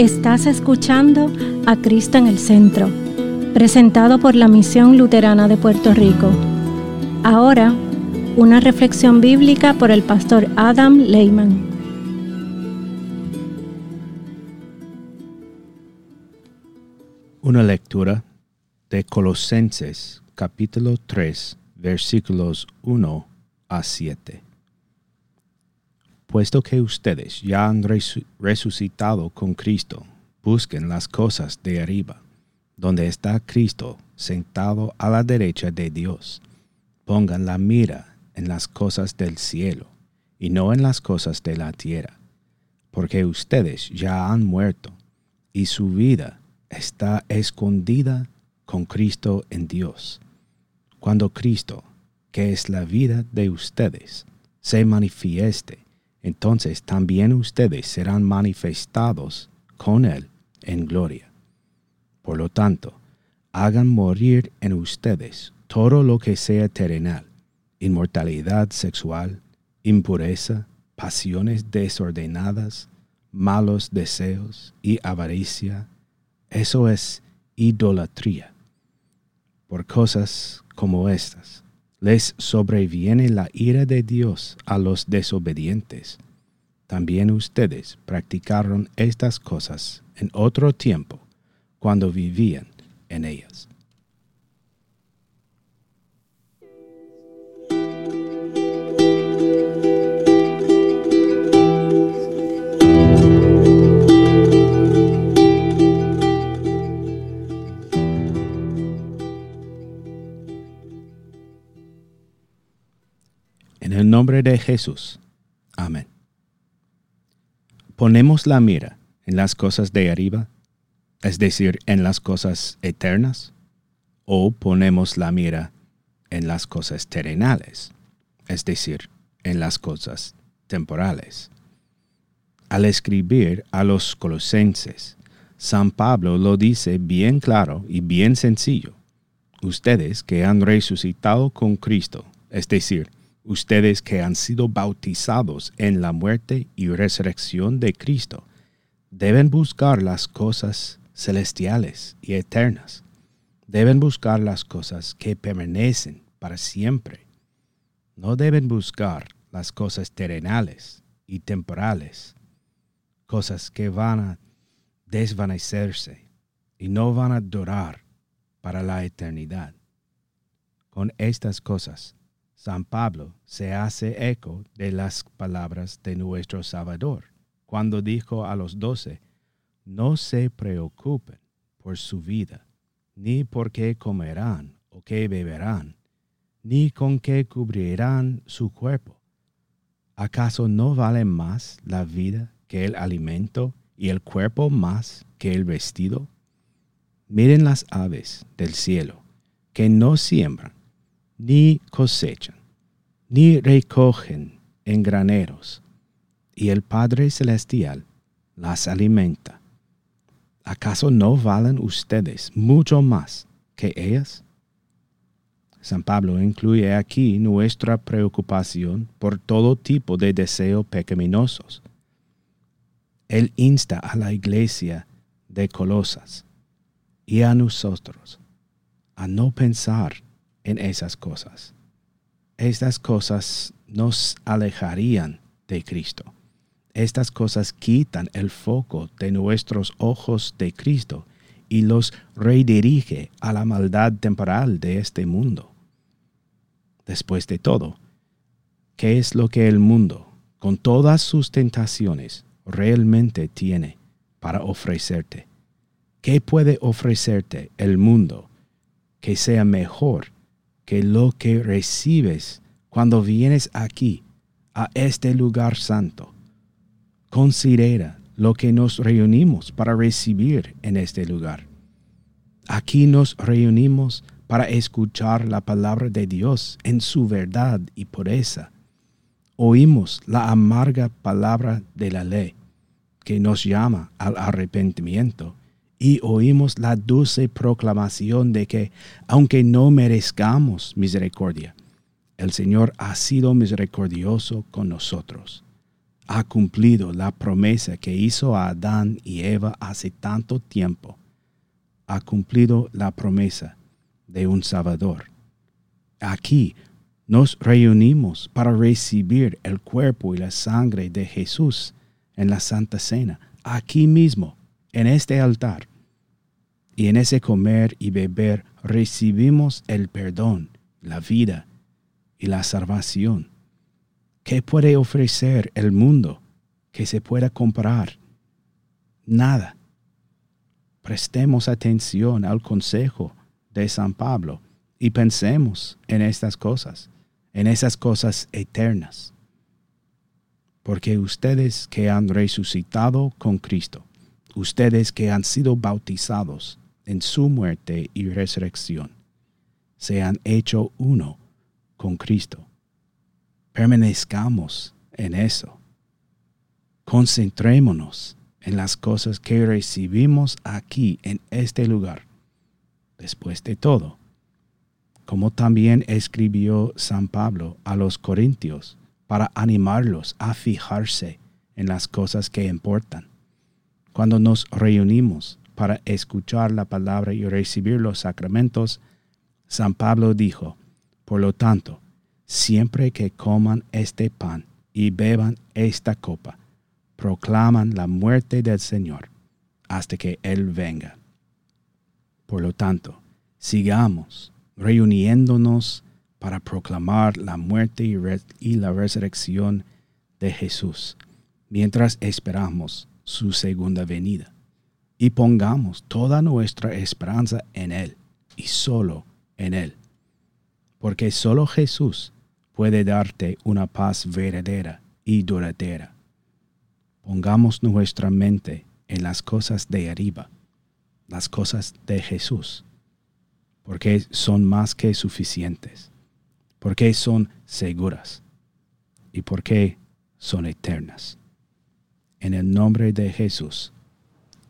Estás escuchando a Cristo en el Centro, presentado por la Misión Luterana de Puerto Rico. Ahora, una reflexión bíblica por el pastor Adam Lehman. Una lectura de Colosenses capítulo 3 versículos 1 a 7 puesto que ustedes ya han resucitado con Cristo, busquen las cosas de arriba, donde está Cristo sentado a la derecha de Dios. Pongan la mira en las cosas del cielo y no en las cosas de la tierra, porque ustedes ya han muerto y su vida está escondida con Cristo en Dios. Cuando Cristo, que es la vida de ustedes, se manifieste, entonces también ustedes serán manifestados con Él en gloria. Por lo tanto, hagan morir en ustedes todo lo que sea terrenal, inmortalidad sexual, impureza, pasiones desordenadas, malos deseos y avaricia. Eso es idolatría. Por cosas como estas les sobreviene la ira de Dios a los desobedientes. También ustedes practicaron estas cosas en otro tiempo, cuando vivían en ellas. De Jesús. Amén. Ponemos la mira en las cosas de arriba, es decir, en las cosas eternas, o ponemos la mira en las cosas terrenales, es decir, en las cosas temporales. Al escribir a los colosenses, San Pablo lo dice bien claro y bien sencillo. Ustedes que han resucitado con Cristo, es decir, ustedes que han sido bautizados en la muerte y resurrección de Cristo, deben buscar las cosas celestiales y eternas. Deben buscar las cosas que permanecen para siempre. No deben buscar las cosas terrenales y temporales, cosas que van a desvanecerse y no van a durar para la eternidad. Con estas cosas San Pablo se hace eco de las palabras de nuestro Salvador, cuando dijo a los doce, no se preocupen por su vida, ni por qué comerán o qué beberán, ni con qué cubrirán su cuerpo. ¿Acaso no vale más la vida que el alimento y el cuerpo más que el vestido? Miren las aves del cielo, que no siembran ni cosechan, ni recogen en graneros, y el Padre Celestial las alimenta. ¿Acaso no valen ustedes mucho más que ellas? San Pablo incluye aquí nuestra preocupación por todo tipo de deseos pecaminosos. Él insta a la iglesia de Colosas y a nosotros a no pensar en esas cosas. Estas cosas nos alejarían de Cristo. Estas cosas quitan el foco de nuestros ojos de Cristo y los redirige a la maldad temporal de este mundo. Después de todo, ¿qué es lo que el mundo, con todas sus tentaciones, realmente tiene para ofrecerte? ¿Qué puede ofrecerte el mundo que sea mejor que lo que recibes cuando vienes aquí, a este lugar santo. Considera lo que nos reunimos para recibir en este lugar. Aquí nos reunimos para escuchar la palabra de Dios en su verdad y pureza. Oímos la amarga palabra de la ley que nos llama al arrepentimiento y oímos la dulce proclamación de que, aunque no merezcamos misericordia, el Señor ha sido misericordioso con nosotros. ha cumplido la promesa que hizo a Adán y Eva hace tanto tiempo. Ha cumplido la promesa de un Salvador. Aquí nos reunimos para recibir el cuerpo y la sangre de Jesús en la Santa Cena, aquí mismo, en este altar. Y en ese comer y beber recibimos el perdón, la vida y la salvación. ¿Qué puede ofrecer el mundo que se pueda comprar? Nada. Prestemos atención al consejo de San Pablo y pensemos en estas cosas, en esas cosas eternas. Porque ustedes que han resucitado con Cristo, ustedes que han sido bautizados en su muerte y resurrección, se han hecho uno con Cristo permanezcamos en eso. Concentrémonos en las cosas que recibimos aquí en este lugar. Después de todo, como también escribió San Pablo a los Corintios para animarlos a fijarse en las cosas que importan. Cuando nos reunimos para escuchar la palabra y recibir los sacramentos, San Pablo dijo, por lo tanto, siempre que coman este pan y beban esta copa, proclaman la muerte del Señor hasta que Él venga. Por lo tanto, sigamos reuniéndonos para proclamar la muerte y, la resurrección de Jesús, mientras esperamos su segunda venida. Y pongamos toda nuestra esperanza en Él y solo en Él. Porque solo Jesús puede darte una paz verdadera y duradera. Pongamos nuestra mente en las cosas de arriba, las cosas de Jesús, porque son más que suficientes, porque son seguras y porque son eternas. En el nombre de Jesús.